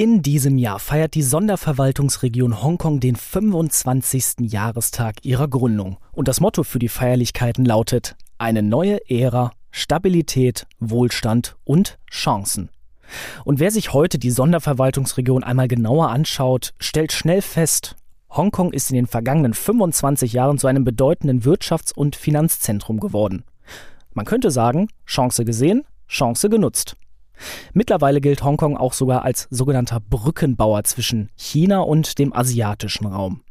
In diesem Jahr feiert die Sonderverwaltungsregion Hongkong den 25. Jahrestag ihrer Gründung. Und das Motto für die Feierlichkeiten lautet eine neue Ära, Stabilität, Wohlstand und Chancen. Und wer sich heute die Sonderverwaltungsregion einmal genauer anschaut, stellt schnell fest, Hongkong ist in den vergangenen 25 Jahren zu einem bedeutenden Wirtschafts- und Finanzzentrum geworden. Man könnte sagen, Chance gesehen, Chance genutzt. Mittlerweile gilt Hongkong auch sogar als sogenannter Brückenbauer zwischen China und dem asiatischen Raum.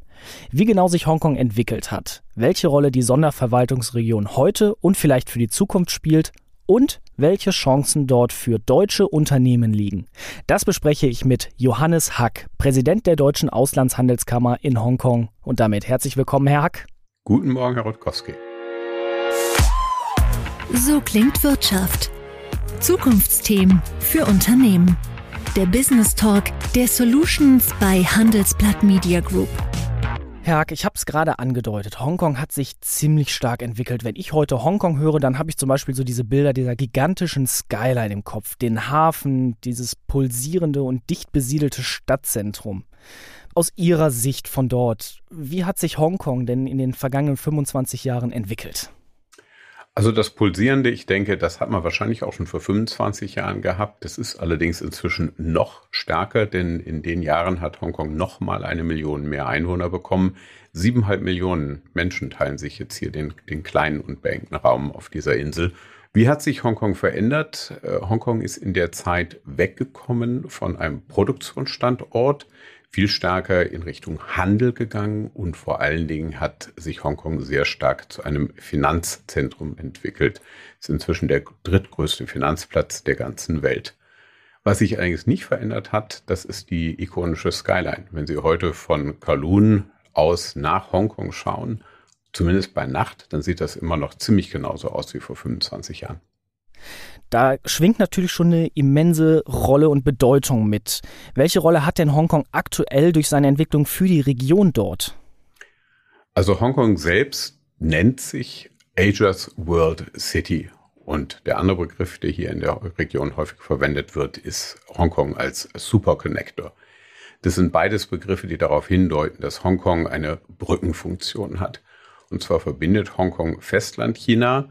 Wie genau sich Hongkong entwickelt hat, welche Rolle die Sonderverwaltungsregion heute und vielleicht für die Zukunft spielt und welche Chancen dort für deutsche Unternehmen liegen. Das bespreche ich mit Johannes Hack, Präsident der Deutschen Auslandshandelskammer in Hongkong. Und damit herzlich willkommen, Herr Hack. Guten Morgen, Herr Rutkowski. So klingt Wirtschaft Zukunftsthemen für Unternehmen. Der Business Talk der Solutions bei Handelsblatt Media Group. Herr Hack, ich habe es gerade angedeutet. Hongkong hat sich ziemlich stark entwickelt. Wenn ich heute Hongkong höre, dann habe ich zum Beispiel so diese Bilder dieser gigantischen Skyline im Kopf, den Hafen, dieses pulsierende und dicht besiedelte Stadtzentrum. Aus Ihrer Sicht von dort, wie hat sich Hongkong denn in den vergangenen 25 Jahren entwickelt? Also das Pulsierende, ich denke, das hat man wahrscheinlich auch schon vor 25 Jahren gehabt. Das ist allerdings inzwischen noch stärker, denn in den Jahren hat Hongkong noch mal eine Million mehr Einwohner bekommen. Siebeneinhalb Millionen Menschen teilen sich jetzt hier den, den kleinen und beengten Raum auf dieser Insel. Wie hat sich Hongkong verändert? Äh, Hongkong ist in der Zeit weggekommen von einem Produktionsstandort viel stärker in Richtung Handel gegangen und vor allen Dingen hat sich Hongkong sehr stark zu einem Finanzzentrum entwickelt. Es ist inzwischen der drittgrößte Finanzplatz der ganzen Welt. Was sich allerdings nicht verändert hat, das ist die ikonische Skyline. Wenn Sie heute von Kowloon aus nach Hongkong schauen, zumindest bei Nacht, dann sieht das immer noch ziemlich genauso aus wie vor 25 Jahren. Da schwingt natürlich schon eine immense Rolle und Bedeutung mit. Welche Rolle hat denn Hongkong aktuell durch seine Entwicklung für die Region dort? Also Hongkong selbst nennt sich Asia's World City. Und der andere Begriff, der hier in der Region häufig verwendet wird, ist Hongkong als Superconnector. Das sind beides Begriffe, die darauf hindeuten, dass Hongkong eine Brückenfunktion hat. Und zwar verbindet Hongkong Festlandchina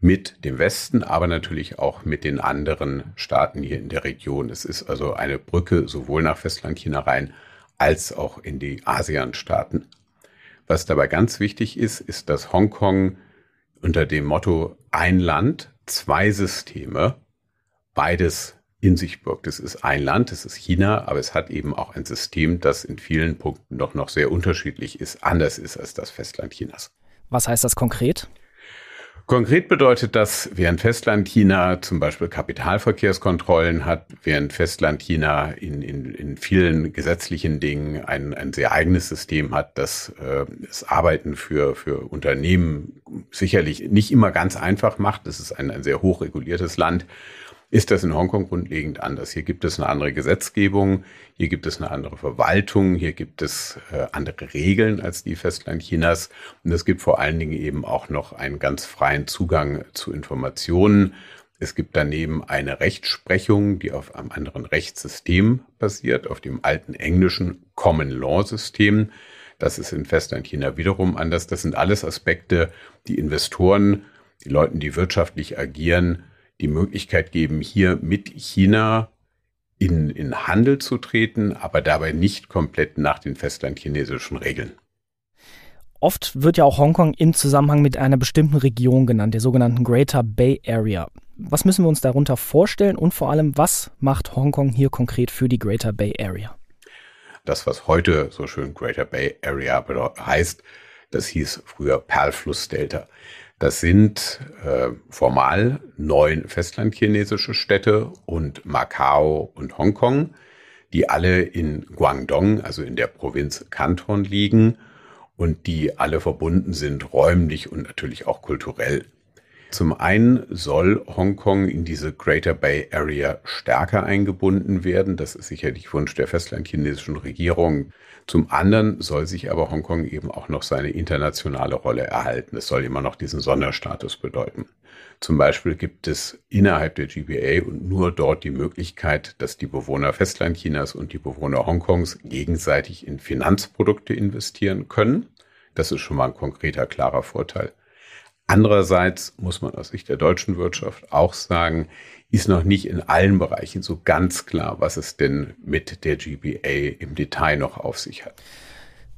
mit dem Westen, aber natürlich auch mit den anderen Staaten hier in der Region. Es ist also eine Brücke sowohl nach Festlandchina rein als auch in die ASEAN-Staaten. Was dabei ganz wichtig ist, ist, dass Hongkong unter dem Motto ein Land, zwei Systeme, beides in sich birgt. Es ist ein Land, es ist China, aber es hat eben auch ein System, das in vielen Punkten doch noch sehr unterschiedlich ist, anders ist als das Festland Chinas. Was heißt das konkret? Konkret bedeutet das, während Festland China zum Beispiel Kapitalverkehrskontrollen hat, während Festland China in, in, in vielen gesetzlichen Dingen ein, ein sehr eigenes System hat, das äh, das Arbeiten für, für Unternehmen sicherlich nicht immer ganz einfach macht. Es ist ein, ein sehr hochreguliertes Land ist das in Hongkong grundlegend anders. Hier gibt es eine andere Gesetzgebung, hier gibt es eine andere Verwaltung, hier gibt es äh, andere Regeln als die Festland Chinas und es gibt vor allen Dingen eben auch noch einen ganz freien Zugang zu Informationen. Es gibt daneben eine Rechtsprechung, die auf einem anderen Rechtssystem basiert, auf dem alten englischen Common Law System. Das ist in Festland China wiederum anders. Das sind alles Aspekte, die Investoren, die Leuten, die wirtschaftlich agieren, die Möglichkeit geben, hier mit China in, in Handel zu treten, aber dabei nicht komplett nach den festlandchinesischen Regeln. Oft wird ja auch Hongkong im Zusammenhang mit einer bestimmten Region genannt, der sogenannten Greater Bay Area. Was müssen wir uns darunter vorstellen und vor allem, was macht Hongkong hier konkret für die Greater Bay Area? Das, was heute so schön Greater Bay Area heißt, das hieß früher Perlflussdelta. Das sind äh, formal neun festlandchinesische Städte und Macau und Hongkong, die alle in Guangdong, also in der Provinz Kanton liegen und die alle verbunden sind räumlich und natürlich auch kulturell. Zum einen soll Hongkong in diese Greater Bay Area stärker eingebunden werden. Das ist sicherlich Wunsch der festlandchinesischen Regierung. Zum anderen soll sich aber Hongkong eben auch noch seine internationale Rolle erhalten. Es soll immer noch diesen Sonderstatus bedeuten. Zum Beispiel gibt es innerhalb der GBA und nur dort die Möglichkeit, dass die Bewohner Festlandchinas und die Bewohner Hongkongs gegenseitig in Finanzprodukte investieren können. Das ist schon mal ein konkreter, klarer Vorteil. Andererseits muss man aus Sicht der deutschen Wirtschaft auch sagen, ist noch nicht in allen Bereichen so ganz klar, was es denn mit der GBA im Detail noch auf sich hat.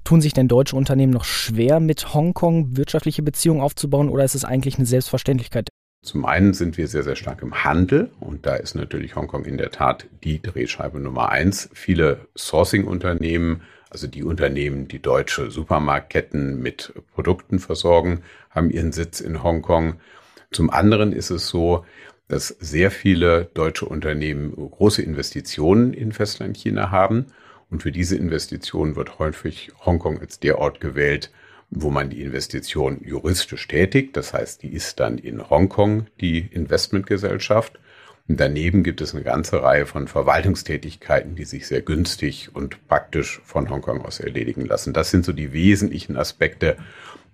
Tun sich denn deutsche Unternehmen noch schwer, mit Hongkong wirtschaftliche Beziehungen aufzubauen oder ist es eigentlich eine Selbstverständlichkeit? Zum einen sind wir sehr, sehr stark im Handel und da ist natürlich Hongkong in der Tat die Drehscheibe Nummer eins. Viele Sourcing-Unternehmen also die Unternehmen, die deutsche Supermarktketten mit Produkten versorgen, haben ihren Sitz in Hongkong. Zum anderen ist es so, dass sehr viele deutsche Unternehmen große Investitionen in Festlandchina haben. Und für diese Investitionen wird häufig Hongkong als der Ort gewählt, wo man die Investition juristisch tätigt. Das heißt, die ist dann in Hongkong die Investmentgesellschaft. Und daneben gibt es eine ganze Reihe von Verwaltungstätigkeiten, die sich sehr günstig und praktisch von Hongkong aus erledigen lassen. Das sind so die wesentlichen Aspekte,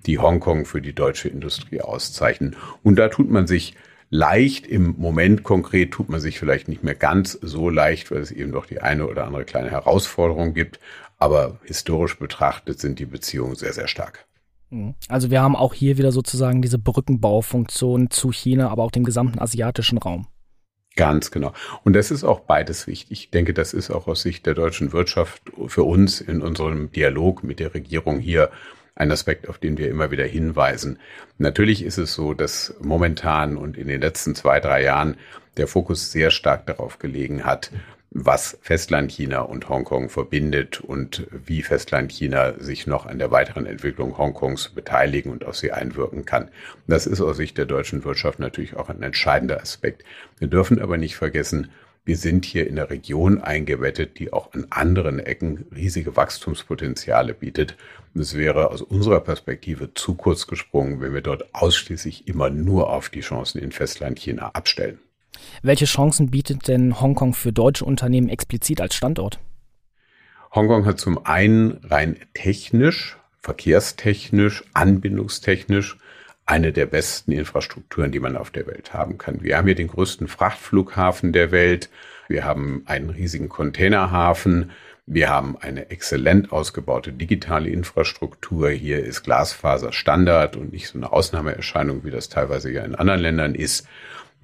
die Hongkong für die deutsche Industrie auszeichnen. Und da tut man sich leicht, im Moment konkret tut man sich vielleicht nicht mehr ganz so leicht, weil es eben doch die eine oder andere kleine Herausforderung gibt. Aber historisch betrachtet sind die Beziehungen sehr, sehr stark. Mhm. Also wir haben auch hier wieder sozusagen diese Brückenbaufunktion zu China, aber auch dem gesamten asiatischen Raum. Ganz genau. Und das ist auch beides wichtig. Ich denke, das ist auch aus Sicht der deutschen Wirtschaft für uns in unserem Dialog mit der Regierung hier ein Aspekt, auf den wir immer wieder hinweisen. Natürlich ist es so, dass momentan und in den letzten zwei, drei Jahren der Fokus sehr stark darauf gelegen hat, was Festlandchina und Hongkong verbindet und wie Festlandchina sich noch an der weiteren Entwicklung Hongkongs beteiligen und auf sie einwirken kann. Das ist aus Sicht der deutschen Wirtschaft natürlich auch ein entscheidender Aspekt. Wir dürfen aber nicht vergessen, wir sind hier in einer Region eingebettet, die auch an anderen Ecken riesige Wachstumspotenziale bietet. Es wäre aus unserer Perspektive zu kurz gesprungen, wenn wir dort ausschließlich immer nur auf die Chancen in Festlandchina abstellen. Welche Chancen bietet denn Hongkong für deutsche Unternehmen explizit als Standort? Hongkong hat zum einen rein technisch, verkehrstechnisch, anbindungstechnisch eine der besten Infrastrukturen, die man auf der Welt haben kann. Wir haben hier den größten Frachtflughafen der Welt. Wir haben einen riesigen Containerhafen. Wir haben eine exzellent ausgebaute digitale Infrastruktur. Hier ist Glasfaser Standard und nicht so eine Ausnahmeerscheinung, wie das teilweise ja in anderen Ländern ist.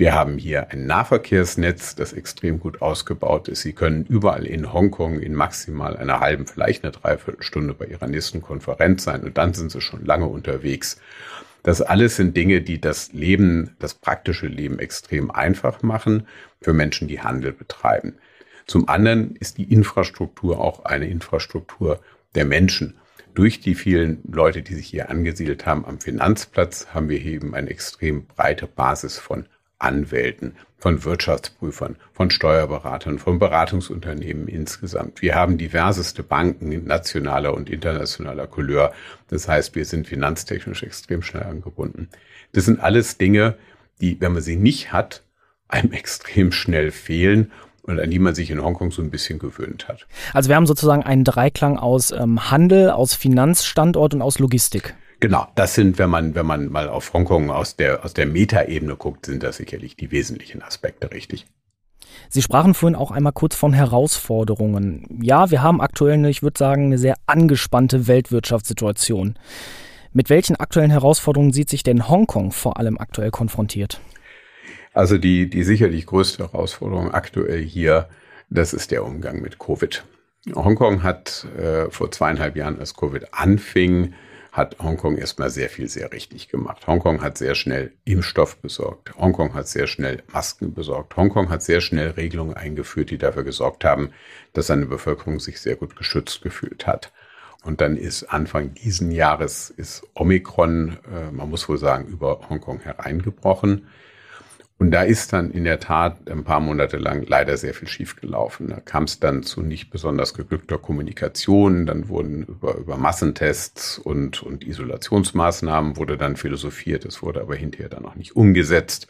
Wir haben hier ein Nahverkehrsnetz, das extrem gut ausgebaut ist. Sie können überall in Hongkong in maximal einer halben, vielleicht einer Dreiviertelstunde bei Ihrer nächsten Konferenz sein und dann sind Sie schon lange unterwegs. Das alles sind Dinge, die das Leben, das praktische Leben extrem einfach machen für Menschen, die Handel betreiben. Zum anderen ist die Infrastruktur auch eine Infrastruktur der Menschen. Durch die vielen Leute, die sich hier angesiedelt haben am Finanzplatz, haben wir eben eine extrem breite Basis von Anwälten, von Wirtschaftsprüfern, von Steuerberatern, von Beratungsunternehmen insgesamt. Wir haben diverseste Banken nationaler und internationaler Couleur. Das heißt, wir sind finanztechnisch extrem schnell angebunden. Das sind alles Dinge, die, wenn man sie nicht hat, einem extrem schnell fehlen und an die man sich in Hongkong so ein bisschen gewöhnt hat. Also wir haben sozusagen einen Dreiklang aus ähm, Handel, aus Finanzstandort und aus Logistik. Genau, das sind, wenn man, wenn man mal auf Hongkong aus der, aus der Metaebene guckt, sind das sicherlich die wesentlichen Aspekte, richtig. Sie sprachen vorhin auch einmal kurz von Herausforderungen. Ja, wir haben aktuell, eine, ich würde sagen, eine sehr angespannte Weltwirtschaftssituation. Mit welchen aktuellen Herausforderungen sieht sich denn Hongkong vor allem aktuell konfrontiert? Also die, die sicherlich größte Herausforderung aktuell hier, das ist der Umgang mit Covid. Hongkong hat äh, vor zweieinhalb Jahren, als Covid anfing, hat Hongkong erstmal sehr viel sehr richtig gemacht. Hongkong hat sehr schnell Impfstoff besorgt. Hongkong hat sehr schnell Masken besorgt. Hongkong hat sehr schnell Regelungen eingeführt, die dafür gesorgt haben, dass seine Bevölkerung sich sehr gut geschützt gefühlt hat. Und dann ist Anfang diesen Jahres ist Omikron, äh, man muss wohl sagen, über Hongkong hereingebrochen. Und da ist dann in der Tat ein paar Monate lang leider sehr viel schiefgelaufen. Da kam es dann zu nicht besonders geglückter Kommunikation. Dann wurden über, über Massentests und, und Isolationsmaßnahmen wurde dann philosophiert. Es wurde aber hinterher dann auch nicht umgesetzt.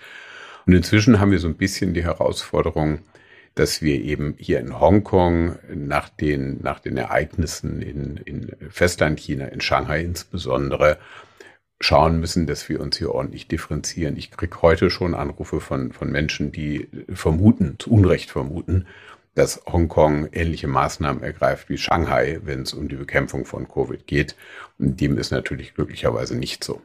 Und inzwischen haben wir so ein bisschen die Herausforderung, dass wir eben hier in Hongkong nach den, nach den Ereignissen in, in Festlandchina, in Shanghai insbesondere, schauen müssen, dass wir uns hier ordentlich differenzieren. Ich kriege heute schon Anrufe von, von Menschen, die vermuten, zu Unrecht vermuten, dass Hongkong ähnliche Maßnahmen ergreift wie Shanghai, wenn es um die Bekämpfung von Covid geht. Und dem ist natürlich glücklicherweise nicht so.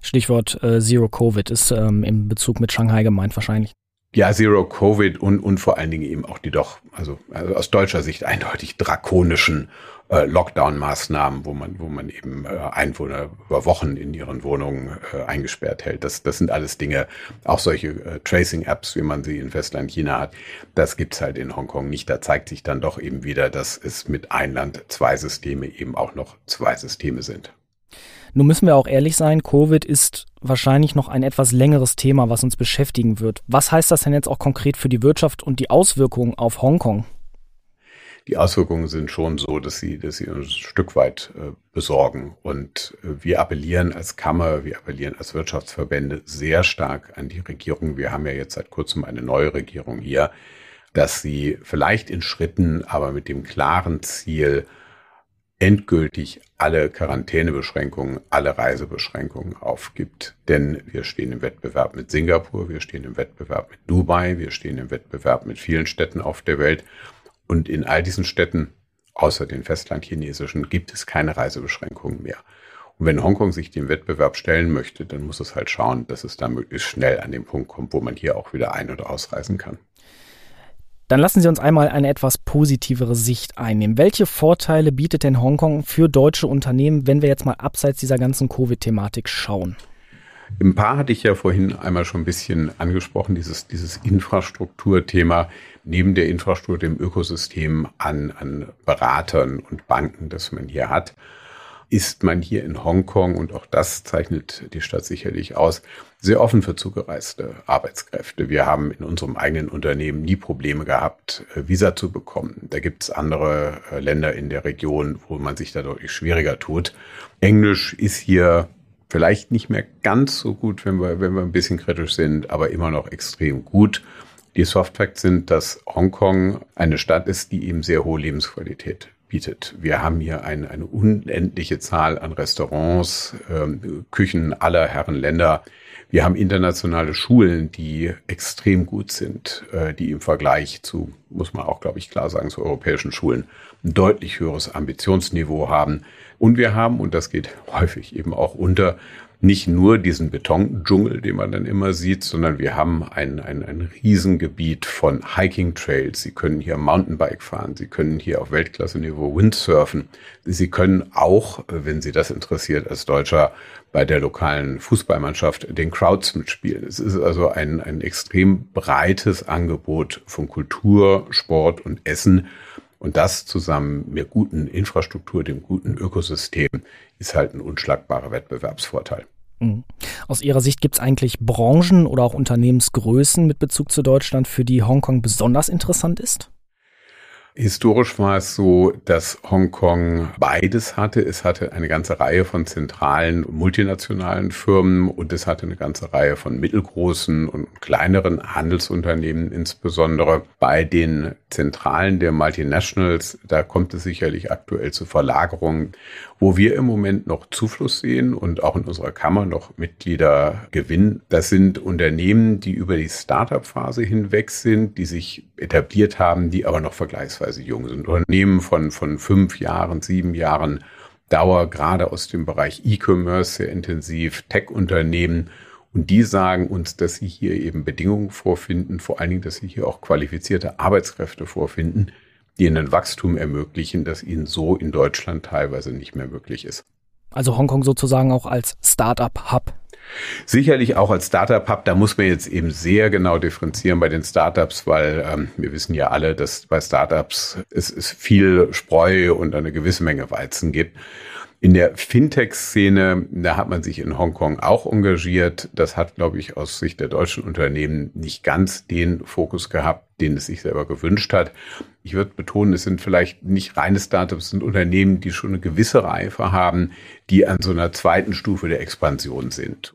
Stichwort äh, Zero Covid ist ähm, im Bezug mit Shanghai gemeint wahrscheinlich. Ja, Zero Covid und, und vor allen Dingen eben auch die doch, also, also aus deutscher Sicht eindeutig drakonischen äh, Lockdown-Maßnahmen, wo man, wo man eben äh, Einwohner über Wochen in ihren Wohnungen äh, eingesperrt hält. Das, das sind alles Dinge, auch solche äh, Tracing-Apps, wie man sie in Festland China hat, das gibt's halt in Hongkong nicht. Da zeigt sich dann doch eben wieder, dass es mit ein Land zwei Systeme eben auch noch zwei Systeme sind. Nun müssen wir auch ehrlich sein, Covid ist wahrscheinlich noch ein etwas längeres Thema, was uns beschäftigen wird. Was heißt das denn jetzt auch konkret für die Wirtschaft und die Auswirkungen auf Hongkong? Die Auswirkungen sind schon so, dass sie, dass sie uns ein Stück weit äh, besorgen. Und äh, wir appellieren als Kammer, wir appellieren als Wirtschaftsverbände sehr stark an die Regierung. Wir haben ja jetzt seit kurzem eine neue Regierung hier, dass sie vielleicht in Schritten, aber mit dem klaren Ziel, endgültig alle Quarantänebeschränkungen, alle Reisebeschränkungen aufgibt. Denn wir stehen im Wettbewerb mit Singapur, wir stehen im Wettbewerb mit Dubai, wir stehen im Wettbewerb mit vielen Städten auf der Welt. Und in all diesen Städten, außer den festlandchinesischen, gibt es keine Reisebeschränkungen mehr. Und wenn Hongkong sich dem Wettbewerb stellen möchte, dann muss es halt schauen, dass es da möglichst schnell an den Punkt kommt, wo man hier auch wieder ein- oder ausreisen kann. Dann lassen Sie uns einmal eine etwas positivere Sicht einnehmen. Welche Vorteile bietet denn Hongkong für deutsche Unternehmen, wenn wir jetzt mal abseits dieser ganzen Covid-Thematik schauen? Ein paar hatte ich ja vorhin einmal schon ein bisschen angesprochen, dieses, dieses Infrastrukturthema neben der Infrastruktur, dem Ökosystem an, an Beratern und Banken, das man hier hat, ist man hier in Hongkong, und auch das zeichnet die Stadt sicherlich aus, sehr offen für zugereiste Arbeitskräfte. Wir haben in unserem eigenen Unternehmen nie Probleme gehabt, äh, Visa zu bekommen. Da gibt es andere äh, Länder in der Region, wo man sich da deutlich schwieriger tut. Englisch ist hier vielleicht nicht mehr ganz so gut, wenn wir, wenn wir ein bisschen kritisch sind, aber immer noch extrem gut. Die Softfacts sind, dass Hongkong eine Stadt ist, die eben sehr hohe Lebensqualität bietet. Wir haben hier eine, eine unendliche Zahl an Restaurants, ähm, Küchen aller Herren Länder. Wir haben internationale Schulen, die extrem gut sind, äh, die im Vergleich zu, muss man auch, glaube ich, klar sagen, zu europäischen Schulen ein deutlich höheres Ambitionsniveau haben. Und wir haben, und das geht häufig eben auch unter, nicht nur diesen Betondschungel, den man dann immer sieht, sondern wir haben ein, ein, ein Riesengebiet von Hiking-Trails. Sie können hier Mountainbike fahren, Sie können hier auf Weltklasse-Niveau Windsurfen. Sie können auch, wenn Sie das interessiert, als Deutscher bei der lokalen Fußballmannschaft den Crowds mitspielen. Es ist also ein, ein extrem breites Angebot von Kultur, Sport und Essen. Und das zusammen mit guten Infrastruktur, dem guten Ökosystem, ist halt ein unschlagbarer Wettbewerbsvorteil. Mhm. Aus Ihrer Sicht gibt es eigentlich Branchen oder auch Unternehmensgrößen mit Bezug zu Deutschland, für die Hongkong besonders interessant ist? Historisch war es so, dass Hongkong beides hatte. Es hatte eine ganze Reihe von zentralen multinationalen Firmen und es hatte eine ganze Reihe von mittelgroßen und kleineren Handelsunternehmen insbesondere. Bei den Zentralen der Multinationals, da kommt es sicherlich aktuell zu Verlagerungen. Wo wir im Moment noch Zufluss sehen und auch in unserer Kammer noch Mitglieder gewinnen, das sind Unternehmen, die über die Startup-Phase hinweg sind, die sich etabliert haben, die aber noch vergleichsweise jung sind. Unternehmen von, von fünf Jahren, sieben Jahren Dauer, gerade aus dem Bereich E-Commerce sehr intensiv, Tech-Unternehmen. Und die sagen uns, dass sie hier eben Bedingungen vorfinden, vor allen Dingen, dass sie hier auch qualifizierte Arbeitskräfte vorfinden, die ihnen Wachstum ermöglichen, das ihnen so in Deutschland teilweise nicht mehr möglich ist. Also Hongkong sozusagen auch als Start-up-Hub. Sicherlich auch als Startup-Hub, da muss man jetzt eben sehr genau differenzieren bei den Startups, weil ähm, wir wissen ja alle, dass bei Startups es, es viel Spreu und eine gewisse Menge Weizen gibt. In der Fintech-Szene, da hat man sich in Hongkong auch engagiert. Das hat, glaube ich, aus Sicht der deutschen Unternehmen nicht ganz den Fokus gehabt, den es sich selber gewünscht hat. Ich würde betonen, es sind vielleicht nicht reine Startups, es sind Unternehmen, die schon eine gewisse Reife haben, die an so einer zweiten Stufe der Expansion sind.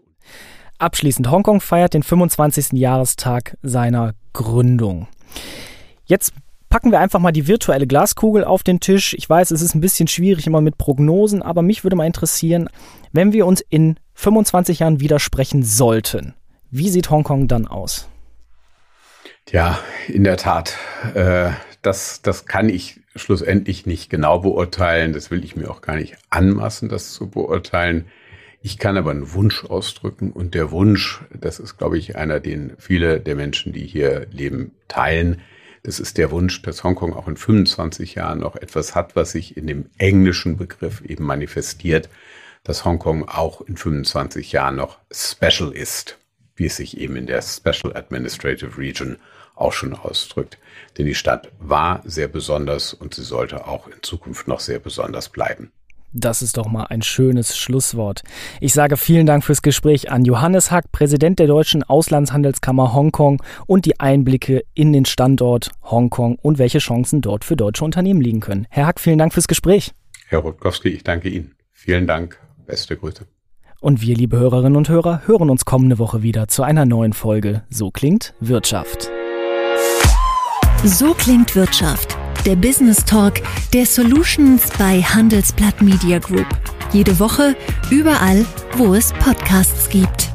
Abschließend, Hongkong feiert den 25. Jahrestag seiner Gründung. Jetzt packen wir einfach mal die virtuelle Glaskugel auf den Tisch. Ich weiß, es ist ein bisschen schwierig immer mit Prognosen, aber mich würde mal interessieren, wenn wir uns in 25 Jahren widersprechen sollten, wie sieht Hongkong dann aus? Ja, in der Tat. Äh, das, das kann ich schlussendlich nicht genau beurteilen. Das will ich mir auch gar nicht anmaßen, das zu beurteilen. Ich kann aber einen Wunsch ausdrücken und der Wunsch, das ist, glaube ich, einer, den viele der Menschen, die hier leben, teilen. Das ist der Wunsch, dass Hongkong auch in 25 Jahren noch etwas hat, was sich in dem englischen Begriff eben manifestiert, dass Hongkong auch in 25 Jahren noch special ist, wie es sich eben in der Special Administrative Region auch schon ausdrückt. Denn die Stadt war sehr besonders und sie sollte auch in Zukunft noch sehr besonders bleiben. Das ist doch mal ein schönes Schlusswort. Ich sage vielen Dank fürs Gespräch an Johannes Hack, Präsident der Deutschen Auslandshandelskammer Hongkong und die Einblicke in den Standort Hongkong und welche Chancen dort für deutsche Unternehmen liegen können. Herr Hack, vielen Dank fürs Gespräch. Herr Rutkowski, ich danke Ihnen. Vielen Dank. Beste Grüße. Und wir, liebe Hörerinnen und Hörer, hören uns kommende Woche wieder zu einer neuen Folge So klingt Wirtschaft. So klingt Wirtschaft der Business Talk der Solutions bei Handelsblatt Media Group. Jede Woche, überall, wo es Podcasts gibt.